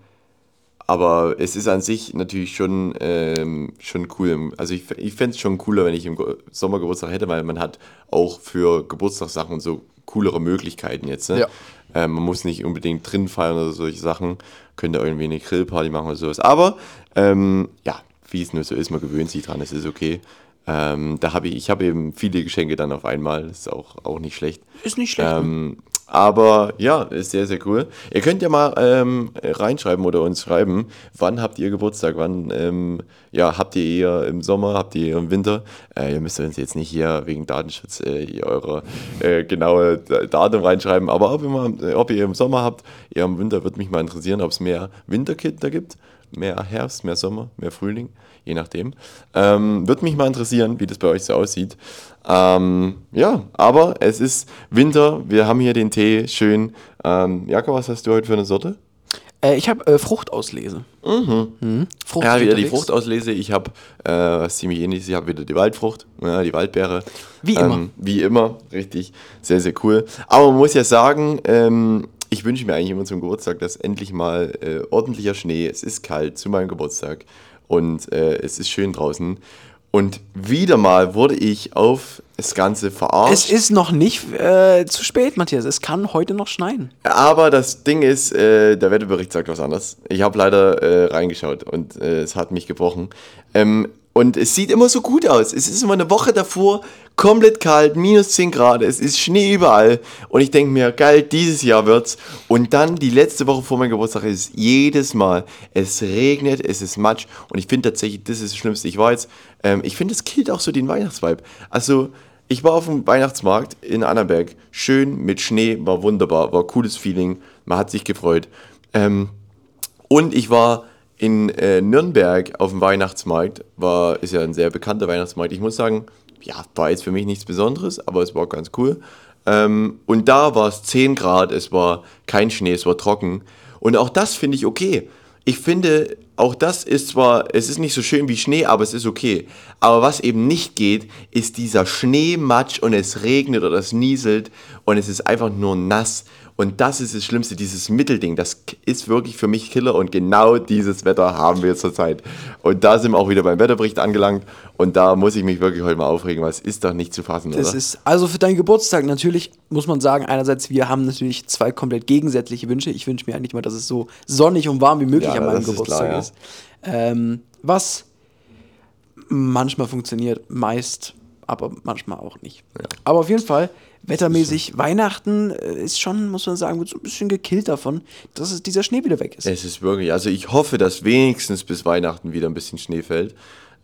aber es ist an sich natürlich schon, ähm, schon cool. Also ich, ich fände es schon cooler, wenn ich im Sommer Geburtstag hätte, weil man hat auch für Geburtstagssachen und so coolere Möglichkeiten jetzt. Ne? Ja. Ähm, man muss nicht unbedingt drin feiern oder solche Sachen. Könnte irgendwie eine Grillparty machen oder sowas. Aber ähm, ja, wie es nur so ist, man gewöhnt sich dran, es ist okay. Ähm, da habe ich, ich habe eben viele Geschenke dann auf einmal, das ist auch, auch nicht schlecht. Ist nicht schlecht. ne? Ähm, aber ja, ist sehr, sehr cool. Ihr könnt ja mal ähm, reinschreiben oder uns schreiben, wann habt ihr Geburtstag? Wann ähm, ja, habt ihr eher im Sommer, habt ihr eher im Winter? Äh, ihr müsst uns jetzt nicht hier wegen Datenschutz äh, eure äh, genaue Datum reinschreiben, aber ob ihr, mal, äh, ob ihr im Sommer habt, eher im Winter, würde mich mal interessieren, ob es mehr Winterkinder gibt, mehr Herbst, mehr Sommer, mehr Frühling, je nachdem. Ähm, würde mich mal interessieren, wie das bei euch so aussieht. Ähm, ja, aber es ist Winter, wir haben hier den Tee, schön. Ähm, Jakob, was hast du heute für eine Sorte? Äh, ich habe äh, Fruchtauslese. Mhm. Frucht Ja, wieder die unterwegs. Fruchtauslese. Ich habe äh, was ziemlich ähnliches. Ich habe wieder die Waldfrucht, ja, die Waldbeere. Wie immer. Ähm, wie immer, richtig. Sehr, sehr cool. Aber man muss ja sagen, ähm, ich wünsche mir eigentlich immer zum Geburtstag, dass endlich mal äh, ordentlicher Schnee, es ist kalt zu meinem Geburtstag und äh, es ist schön draußen. Und wieder mal wurde ich auf das Ganze verarscht. Es ist noch nicht äh, zu spät, Matthias. Es kann heute noch schneien. Aber das Ding ist, äh, der Wetterbericht sagt was anderes. Ich habe leider äh, reingeschaut und äh, es hat mich gebrochen. Ähm, und es sieht immer so gut aus. Es ist immer eine Woche davor, komplett kalt, minus 10 Grad, es ist Schnee überall. Und ich denke mir, geil, dieses Jahr wird's. Und dann die letzte Woche vor meinem Geburtstag ist jedes Mal, es regnet, es ist Matsch. Und ich finde tatsächlich, das ist das Schlimmste. Ich jetzt, ähm, ich finde, es killt auch so den Weihnachtsvibe. Also, ich war auf dem Weihnachtsmarkt in Annaberg, schön mit Schnee, war wunderbar, war cooles Feeling, man hat sich gefreut. Ähm, und ich war in äh, Nürnberg auf dem Weihnachtsmarkt, war, ist ja ein sehr bekannter Weihnachtsmarkt. Ich muss sagen, ja, war jetzt für mich nichts Besonderes, aber es war ganz cool. Ähm, und da war es 10 Grad, es war kein Schnee, es war trocken. Und auch das finde ich okay. Ich finde, auch das ist zwar, es ist nicht so schön wie Schnee, aber es ist okay. Aber was eben nicht geht, ist dieser Schneematsch und es regnet oder es nieselt und es ist einfach nur nass. Und das ist das Schlimmste, dieses Mittelding, das ist wirklich für mich Killer und genau dieses Wetter haben wir zurzeit. Und da sind wir auch wieder beim Wetterbericht angelangt und da muss ich mich wirklich heute mal aufregen, weil es ist doch nicht zu fassen, Das oder? ist also für deinen Geburtstag natürlich, muss man sagen, einerseits, wir haben natürlich zwei komplett gegensätzliche Wünsche. Ich wünsche mir eigentlich mal, dass es so sonnig und warm wie möglich Ja, an meinem das ist Geburtstag klar, ja. ist. Ähm, was manchmal funktioniert, meist, aber manchmal auch nicht. Aber auf jeden Fall, wettermäßig, Weihnachten äh, ist schon, muss man sagen, wird so ein bisschen gekillt davon, dass es dieser Schnee wieder weg ist. Es ist wirklich, also ich hoffe, dass wenigstens bis Weihnachten wieder ein bisschen Schnee fällt.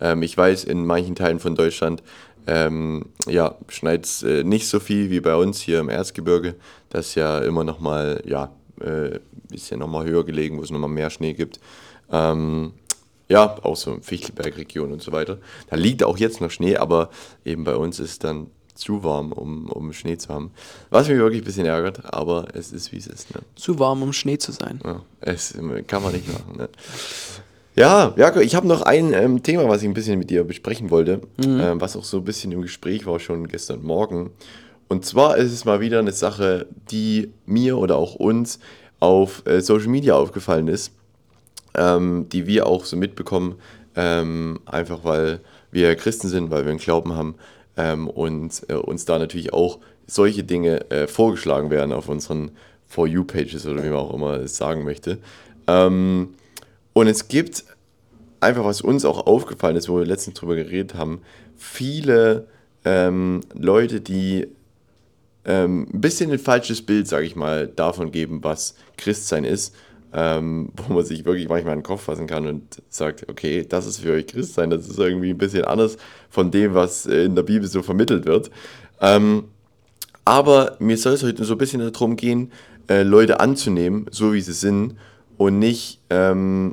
Ähm, ich weiß, in manchen Teilen von Deutschland ähm, ja, schneit es äh, nicht so viel wie bei uns hier im Erzgebirge. Das ist ja immer noch mal, ja, äh, ist ja noch mal höher gelegen, wo es noch mal mehr Schnee gibt. Ähm, ja, auch so in Fichtelberg-Region und so weiter. Da liegt auch jetzt noch Schnee, aber eben bei uns ist dann zu warm, um, um Schnee zu haben. Was mich wirklich ein bisschen ärgert, aber es ist wie es ist. Ne? Zu warm, um Schnee zu sein. Ja, es kann man nicht machen. Ne? Ja, Jakob, ich habe noch ein ähm, Thema, was ich ein bisschen mit dir besprechen wollte, ähm, was auch so ein bisschen im Gespräch war schon gestern Morgen. Und zwar ist es mal wieder eine Sache, die mir oder auch uns auf äh, Social Media aufgefallen ist, ähm, die wir auch so mitbekommen, ähm, einfach weil wir Christen sind, weil wir einen Glauben haben ähm, und äh, uns da natürlich auch solche Dinge äh, vorgeschlagen werden auf unseren For You-Pages oder wie man auch immer es sagen möchte. Ähm, und es gibt einfach, was uns auch aufgefallen ist, wo wir letztens drüber geredet haben, viele ähm, Leute, die ähm, ein bisschen ein falsches Bild, sage ich mal, davon geben, was Christsein ist, ähm, wo man sich wirklich manchmal in den Kopf fassen kann und sagt, okay, das ist für euch Christsein, das ist irgendwie ein bisschen anders von dem, was in der Bibel so vermittelt wird. Ähm, aber mir soll es heute so ein bisschen darum gehen, äh, Leute anzunehmen, so wie sie sind und nicht ähm,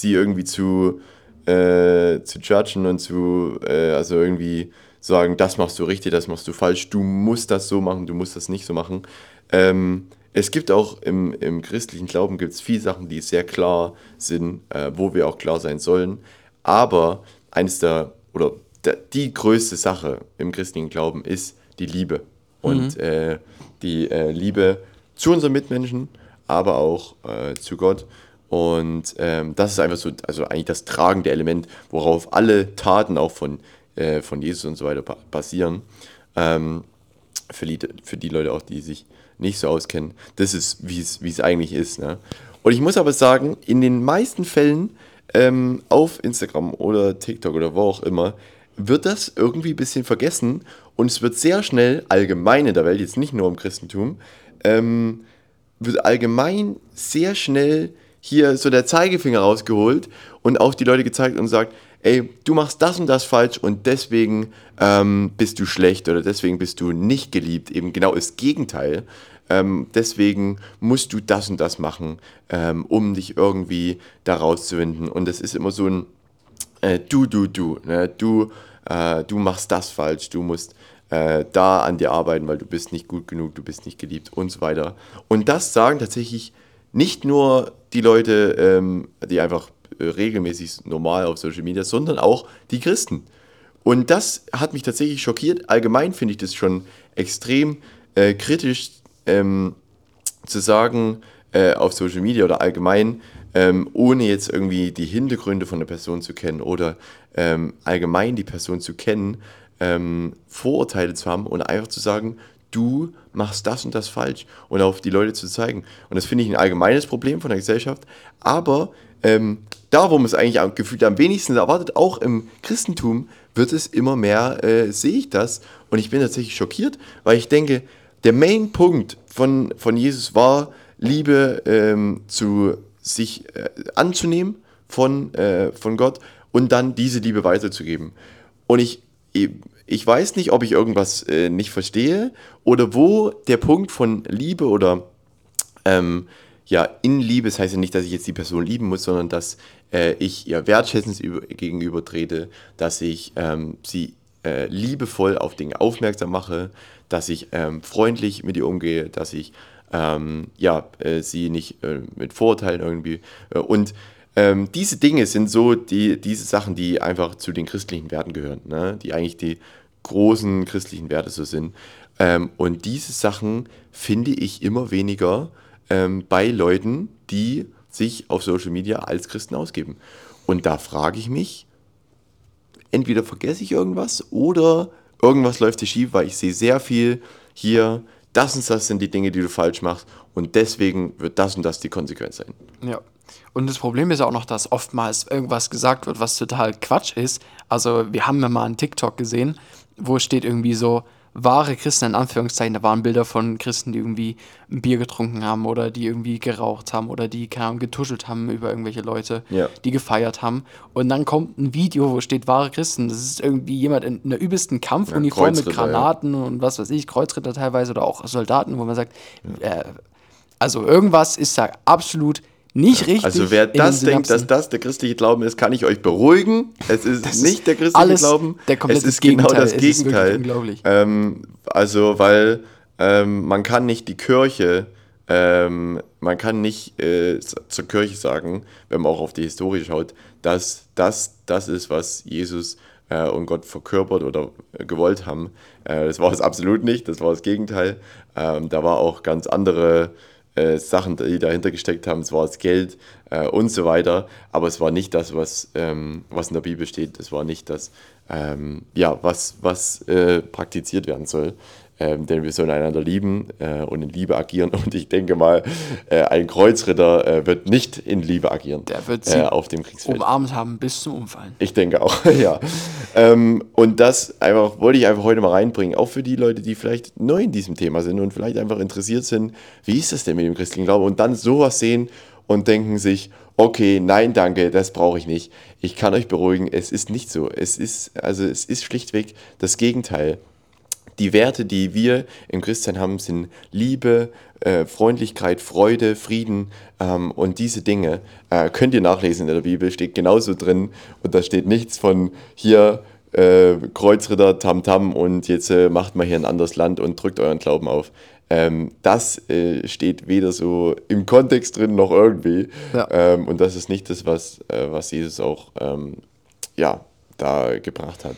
sie irgendwie zu, äh, zu judgen und zu, äh, also irgendwie sagen, das machst du richtig, das machst du falsch, du musst das so machen, du musst das nicht so machen. Ähm, es gibt auch im, im christlichen Glauben gibt es viele Sachen, die sehr klar sind, äh, wo wir auch klar sein sollen. Aber eines der, oder der, die größte Sache im christlichen Glauben ist die Liebe. Und äh, die äh, Liebe zu unseren Mitmenschen, aber auch äh, zu Gott. Und ähm, das ist einfach so, also eigentlich das tragende Element, worauf alle Taten auch von, äh, von Jesus und so weiter ba- basieren. Ähm, für, die, für die Leute auch, die sich nicht so auskennen, das ist, wie es wie es eigentlich ist. Ne? Und ich muss aber sagen, in den meisten Fällen ähm, auf Instagram oder TikTok oder wo auch immer, wird das irgendwie ein bisschen vergessen und es wird sehr schnell allgemein in der Welt, jetzt nicht nur im Christentum, ähm, wird allgemein sehr schnell hier so der Zeigefinger rausgeholt und auf die Leute gezeigt und sagt, ey, du machst das und das falsch und deswegen ähm, bist du schlecht oder deswegen bist du nicht geliebt. Eben genau das Gegenteil. Ähm, deswegen musst du das und das machen, ähm, um dich irgendwie da rauszuwinden. Und das ist immer so ein äh, du, du, du. Ne? Du, äh, du machst das falsch, du musst äh, da an dir arbeiten, weil du bist nicht gut genug, du bist nicht geliebt und so weiter. Und das sagen tatsächlich nicht nur die Leute, ähm, die einfach äh, regelmäßig normal auf Social Media, sondern auch die Christen. Und das hat mich tatsächlich schockiert. Allgemein finde ich das schon extrem äh, kritisch ähm, zu sagen äh, auf Social Media oder allgemein, ähm, ohne jetzt irgendwie die Hintergründe von der Person zu kennen oder ähm, allgemein die Person zu kennen, ähm, Vorurteile zu haben und einfach zu sagen, du machst das und das falsch und auf die Leute zu zeigen. Und das finde ich ein allgemeines Problem von der Gesellschaft, aber ähm, da, wo man es eigentlich gefühlt am wenigsten erwartet, auch im Christentum, wird es immer mehr, äh, sehe ich das. Und ich bin tatsächlich schockiert, weil ich denke, der Main-Punkt von, von Jesus war, Liebe ähm, zu sich äh, anzunehmen von, äh, von Gott und dann diese Liebe weiterzugeben. Und ich, ich weiß nicht, ob ich irgendwas äh, nicht verstehe oder wo der Punkt von Liebe oder ähm, ja, in Liebe, das heißt ja nicht, dass ich jetzt die Person lieben muss, sondern dass äh, ich ihr wertschätzend gegenüber trete, dass ich ähm, sie äh, liebevoll auf Dinge aufmerksam mache, dass ich ähm, freundlich mit ihr umgehe, dass ich ähm, ja, äh, sie nicht äh, mit Vorurteilen irgendwie äh, und ähm, diese Dinge sind so die, diese Sachen, die einfach zu den christlichen Werten gehören, ne? die eigentlich die großen christlichen Werte so sind. Ähm, und diese Sachen finde ich immer weniger ähm, bei Leuten, die sich auf Social Media als Christen ausgeben. Und da frage ich mich, entweder vergesse ich irgendwas oder irgendwas läuft schief, weil ich sehe sehr viel hier, das und das sind die Dinge, die du falsch machst und deswegen wird das und das die Konsequenz sein. Ja. Und das Problem ist auch noch, dass oftmals irgendwas gesagt wird, was total Quatsch ist. Also wir haben ja mal einen TikTok gesehen, wo steht irgendwie so, wahre Christen in Anführungszeichen, da waren Bilder von Christen, die irgendwie ein Bier getrunken haben oder die irgendwie geraucht haben oder die, keine Ahnung, getuschelt haben über irgendwelche Leute, ja. die gefeiert haben. Und dann kommt ein Video, wo steht wahre Christen. Das ist irgendwie jemand in einer übelsten Kampfuniform ja, mit Granaten ja. und was weiß ich, Kreuzritter teilweise oder auch Soldaten, wo man sagt, äh, also irgendwas ist da absolut nicht richtig. Also wer das denkt, dass das der christliche Glauben ist, kann ich euch beruhigen. Es ist das nicht der christliche Glauben. Der es ist genau das Gegenteil. unglaublich. Ähm, also weil ähm, man kann nicht die Kirche, ähm, man kann nicht äh, zur Kirche sagen, wenn man auch auf die Historie schaut, dass das das ist, was Jesus äh, und Gott verkörpert oder äh, gewollt haben. Äh, das war es absolut nicht. Das war das Gegenteil. Ähm, da war auch ganz andere äh, Sachen, die dahinter gesteckt haben. Es war das Geld äh, und so weiter. Aber es war nicht das, was, ähm, was in der Bibel steht. Es war nicht das, ähm, ja, was, was äh, praktiziert werden soll ähm, denn wir sollen einander lieben äh, und in Liebe agieren. Und ich denke mal, äh, ein Kreuzritter äh, wird nicht in Liebe agieren. Der wird sie äh, auf dem Kriegsfeld. umarmt haben bis zum Umfallen. Ich denke auch, ja. ähm, und das einfach wollte ich einfach heute mal reinbringen, auch für die Leute, die vielleicht neu in diesem Thema sind und vielleicht einfach interessiert sind, wie ist das denn mit dem christlichen Glauben? Und dann sowas sehen und denken sich, okay, nein, danke, das brauche ich nicht. Ich kann euch beruhigen, es ist nicht so. Es ist, also es ist schlichtweg das Gegenteil die Werte, die wir im Christsein haben, sind Liebe, äh, Freundlichkeit, Freude, Frieden ähm, und diese Dinge äh, könnt ihr nachlesen in der Bibel, steht genauso drin und da steht nichts von hier äh, Kreuzritter, Tamtam und jetzt äh, macht mal hier ein anderes Land und drückt euren Glauben auf. Ähm, das äh, steht weder so im Kontext drin noch irgendwie. Ja. Ähm, und das ist nicht das, was, äh, was Jesus auch ähm, ja, da gebracht hat.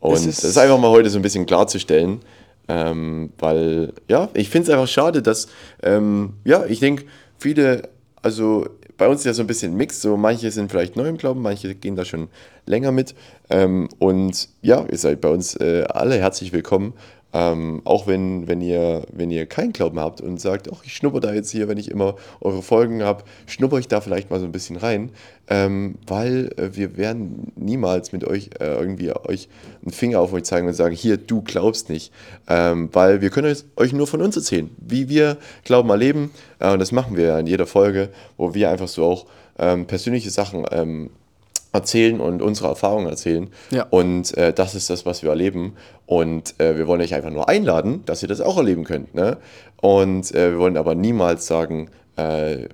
Und das ist, das ist einfach mal heute so ein bisschen klarzustellen, ähm, weil, ja, ich finde es einfach schade, dass, ähm, ja, ich denke, viele, also bei uns ist ja so ein bisschen Mix, so manche sind vielleicht neu im Glauben, manche gehen da schon länger mit. Ähm, und ja, ihr seid bei uns äh, alle herzlich willkommen. Ähm, auch wenn, wenn, ihr, wenn ihr keinen Glauben habt und sagt, ach, ich schnupper da jetzt hier, wenn ich immer eure Folgen habe, schnupper ich da vielleicht mal so ein bisschen rein, ähm, weil äh, wir werden niemals mit euch äh, irgendwie euch einen Finger auf euch zeigen und sagen, hier, du glaubst nicht, ähm, weil wir können euch nur von uns erzählen, wie wir Glauben erleben. Äh, und das machen wir ja in jeder Folge, wo wir einfach so auch ähm, persönliche Sachen ähm, erzählen und unsere Erfahrungen erzählen. Ja. Und äh, das ist das, was wir erleben. Und äh, wir wollen euch einfach nur einladen, dass ihr das auch erleben könnt. Ne? Und äh, wir wollen aber niemals sagen, äh,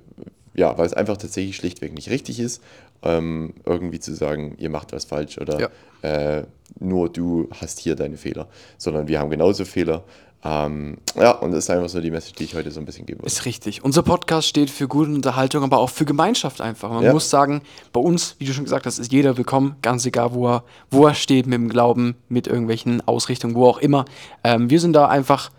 ja, weil es einfach tatsächlich schlichtweg nicht richtig ist, ähm, irgendwie zu sagen, ihr macht was falsch oder ja. Äh, nur du hast hier deine Fehler, sondern wir haben genauso Fehler ähm, ja, und das ist einfach so die Message, die ich heute so ein bisschen geben würde. Ist richtig. Unser Podcast steht für gute Unterhaltung, aber auch für Gemeinschaft einfach. Man ja. muss sagen, bei uns, wie du schon gesagt hast, ist jeder willkommen, ganz egal, wo er, wo er steht mit dem Glauben, mit irgendwelchen Ausrichtungen, wo auch immer. Ähm, wir sind da einfach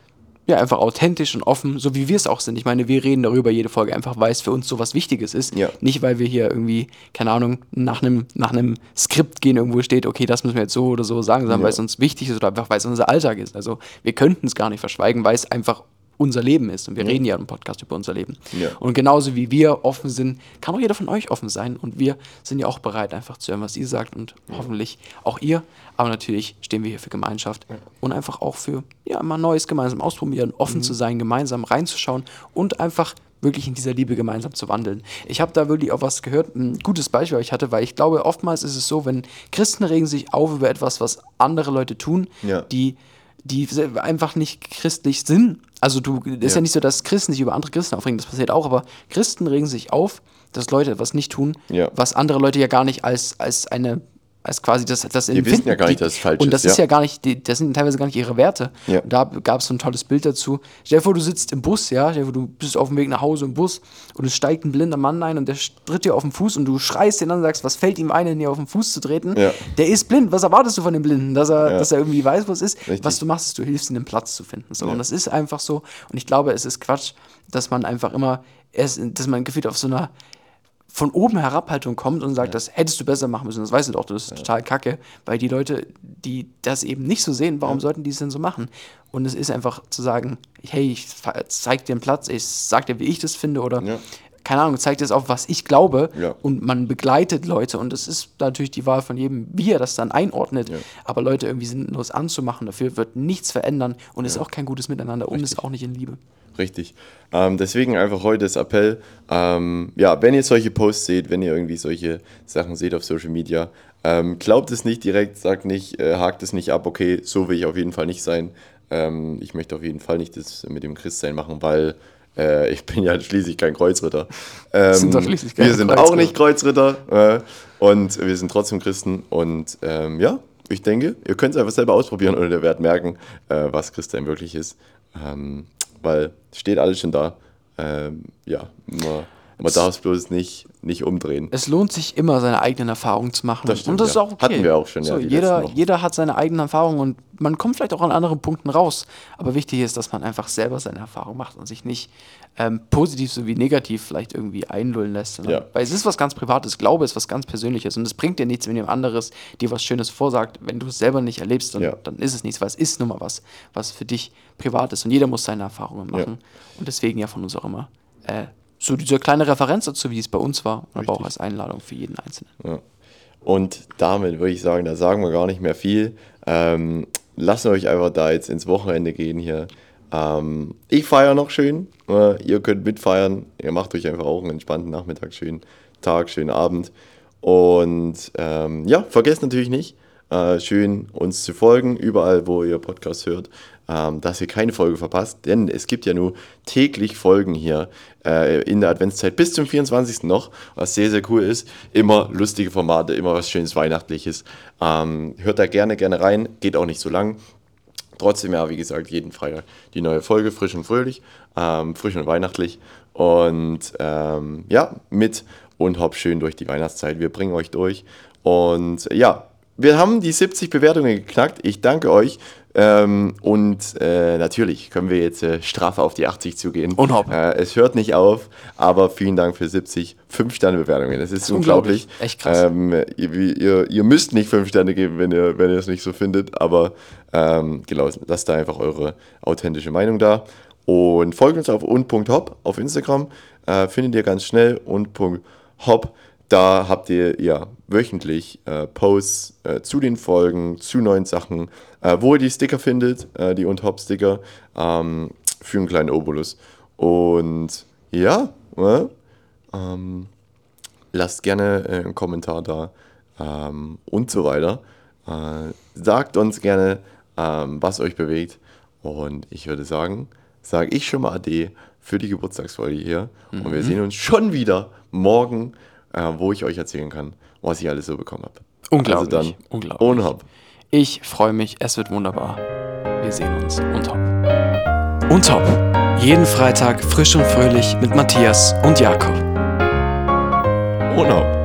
ja, einfach authentisch und offen, so wie wir es auch sind. Ich meine, wir reden darüber jede Folge einfach, weil es für uns so was Wichtiges ist. Ja. Nicht, weil wir hier irgendwie, keine Ahnung, nach einem, nach Skript gehen, irgendwo steht, okay, das müssen wir jetzt so oder so sagen, sondern Ja. weil es uns wichtig ist oder einfach, weil es unser Alltag ist. Also wir könnten es gar nicht verschweigen, weil es einfach unser Leben ist. Und wir reden ja im Podcast über unser Leben. Ja. Und genauso wie wir offen sind, kann auch jeder von euch offen sein. Und wir sind ja auch bereit, einfach zu hören, was ihr sagt und hoffentlich auch ihr. Aber natürlich stehen wir hier für Gemeinschaft und einfach auch für ja, mal Neues gemeinsam ausprobieren, offen zu sein, gemeinsam reinzuschauen und einfach wirklich in dieser Liebe gemeinsam zu wandeln. Ich habe da wirklich auch was gehört, ein gutes Beispiel, was ich hatte, weil ich glaube, oftmals ist es so, wenn Christen regen sich auf über etwas, was andere Leute tun, Ja. die die einfach nicht christlich sind. Also du, es ist ja. Ja. nicht so, dass Christen sich über andere Christen aufregen, das passiert auch, aber Christen regen sich auf, dass Leute etwas nicht tun, Ja. was andere Leute ja gar nicht als, als eine, als quasi das, das Die wissen ja gar nicht, dass es falsch Und das ist, ist ja. ja gar nicht, das sind teilweise gar nicht ihre Werte. Ja. Und da gab es so ein tolles Bild dazu. Stell dir vor, du sitzt im Bus, ja, stell dir vor, du bist auf dem Weg nach Hause im Bus und es steigt ein blinder Mann ein und der tritt dir auf den Fuß und du schreist den an und sagst, was fällt ihm ein, dir auf den Fuß zu treten? Ja. Der ist blind, was erwartest du von dem Blinden? Dass er, Ja. dass er irgendwie weiß, was es ist? Richtig. Was du machst, ist, du hilfst ihm, einen Platz zu finden. So. Und das ist einfach so. Und ich glaube, es ist Quatsch, dass man einfach immer, dass man gefühlt auf so einer von oben Herabhaltung kommt und sagt, das hättest du besser machen müssen. Das weißt du doch, das ist total kacke, weil die Leute, die das eben nicht so sehen, warum sollten die es denn so machen? Und es ist einfach zu sagen, hey, ich zeig dir einen Platz, ich sag dir, wie ich das finde oder Ja. Keine Ahnung, zeig dir das auf, was ich glaube Ja. und man begleitet Leute und es ist natürlich die Wahl von jedem, wie er das dann einordnet, Ja. aber Leute irgendwie sinnlos anzumachen, dafür wird nichts verändern und ist auch kein gutes Miteinander und ist auch nicht in Liebe. Richtig. Ähm, deswegen einfach heute das Appell. Ähm, ja, wenn ihr solche Posts seht, wenn ihr irgendwie solche Sachen seht auf Social Media, ähm, glaubt es nicht direkt, sagt nicht, äh, hakt es nicht ab, okay, so will ich auf jeden Fall nicht sein. Ähm, ich möchte auf jeden Fall nicht das mit dem Christsein machen, weil äh, ich bin ja schließlich kein Kreuzritter. Ähm, Sind doch schließlich keine wir sind Kreuzritter. auch nicht Kreuzritter äh, und wir sind trotzdem Christen. Und ähm, ja, ich denke, ihr könnt es einfach selber ausprobieren und ihr werdet merken, äh, was Christsein wirklich ist. Ähm, weil steht alles schon da. Ähm, ja, man, man darf es bloß nicht, nicht umdrehen. Es lohnt sich immer, seine eigenen Erfahrungen zu machen. Das stimmt, und das ist ja. auch okay. Hatten wir auch schon, ja, so, die jeder, jeder hat seine eigenen Erfahrungen und man kommt vielleicht auch an anderen Punkten raus. Aber wichtig ist, dass man einfach selber seine Erfahrungen macht und sich nicht ähm, positiv sowie negativ vielleicht irgendwie einlullen lässt. Ja. Weil es ist was ganz Privates. Glaube ist was ganz Persönliches. Und es bringt dir nichts, wenn jemand anderes dir was Schönes vorsagt. Wenn du es selber nicht erlebst, dann, Ja. dann ist es nichts, weil es ist nun mal was, was für dich privat ist. Und jeder muss seine Erfahrungen machen. Und deswegen ja von uns auch immer äh, so diese kleine Referenz dazu, wie es bei uns war, aber auch als Einladung für jeden Einzelnen. Ja. Und damit würde ich sagen, da sagen wir gar nicht mehr viel. Ähm, lassen euch einfach da jetzt ins Wochenende gehen hier. Ähm, ich feiere noch schön. Äh, ihr könnt mitfeiern. Ihr macht euch einfach auch einen entspannten Nachmittag, schönen Tag, schönen Abend. Und ähm, ja, vergesst natürlich nicht, äh, schön uns zu folgen, überall, wo ihr Podcast hört, ähm, dass ihr keine Folge verpasst. Denn es gibt ja nur täglich Folgen hier äh, in der Adventszeit bis zum 24. noch, was sehr, sehr cool ist. Immer lustige Formate, immer was Schönes Weihnachtliches. Ähm, hört da gerne, gerne rein. Geht auch nicht so lang. Trotzdem, ja, wie gesagt, jeden Freitag die neue Folge, frisch und fröhlich, ähm, frisch und weihnachtlich. Und ähm, ja, mit und hopp schön durch die Weihnachtszeit. Wir bringen euch durch. Und ja, wir haben die 70 Bewertungen geknackt. Ich danke euch. Ähm, und äh, natürlich können wir jetzt äh, straff auf die 80 zugehen. Und hopp. Äh, es hört nicht auf, aber vielen Dank für 70 5-Sterne-Bewertungen. Das ist, unglaublich. unglaublich. Echt krass. Ähm, ihr, ihr, ihr müsst nicht 5 Sterne geben, wenn ihr, wenn ihr es nicht so findet, aber ähm, genau, lasst da einfach eure authentische Meinung da. Und folgt uns auf und.hop auf Instagram. Äh, findet ihr ganz schnell und.hop. Da habt ihr ja wöchentlich äh, Posts äh, zu den Folgen, zu neuen Sachen, äh, wo ihr die Sticker findet, äh, die und-hop-Sticker, ähm, für einen kleinen Obolus. Und ja, äh, ähm, lasst gerne äh, einen Kommentar da ähm, und so weiter. Äh, sagt uns gerne, ähm, was euch bewegt. Und ich würde sagen, sage ich schon mal Ade für die Geburtstagsfolge hier. Und wir sehen uns schon wieder morgen, äh, wo ich euch erzählen kann, was ich alles so bekommen habe. Unglaublich, Also dann, unglaublich. Und hopp. Ich freue mich, es wird wunderbar. Wir sehen uns und top. Und top. Jeden Freitag frisch und fröhlich mit Matthias und Jakob. Und hopp.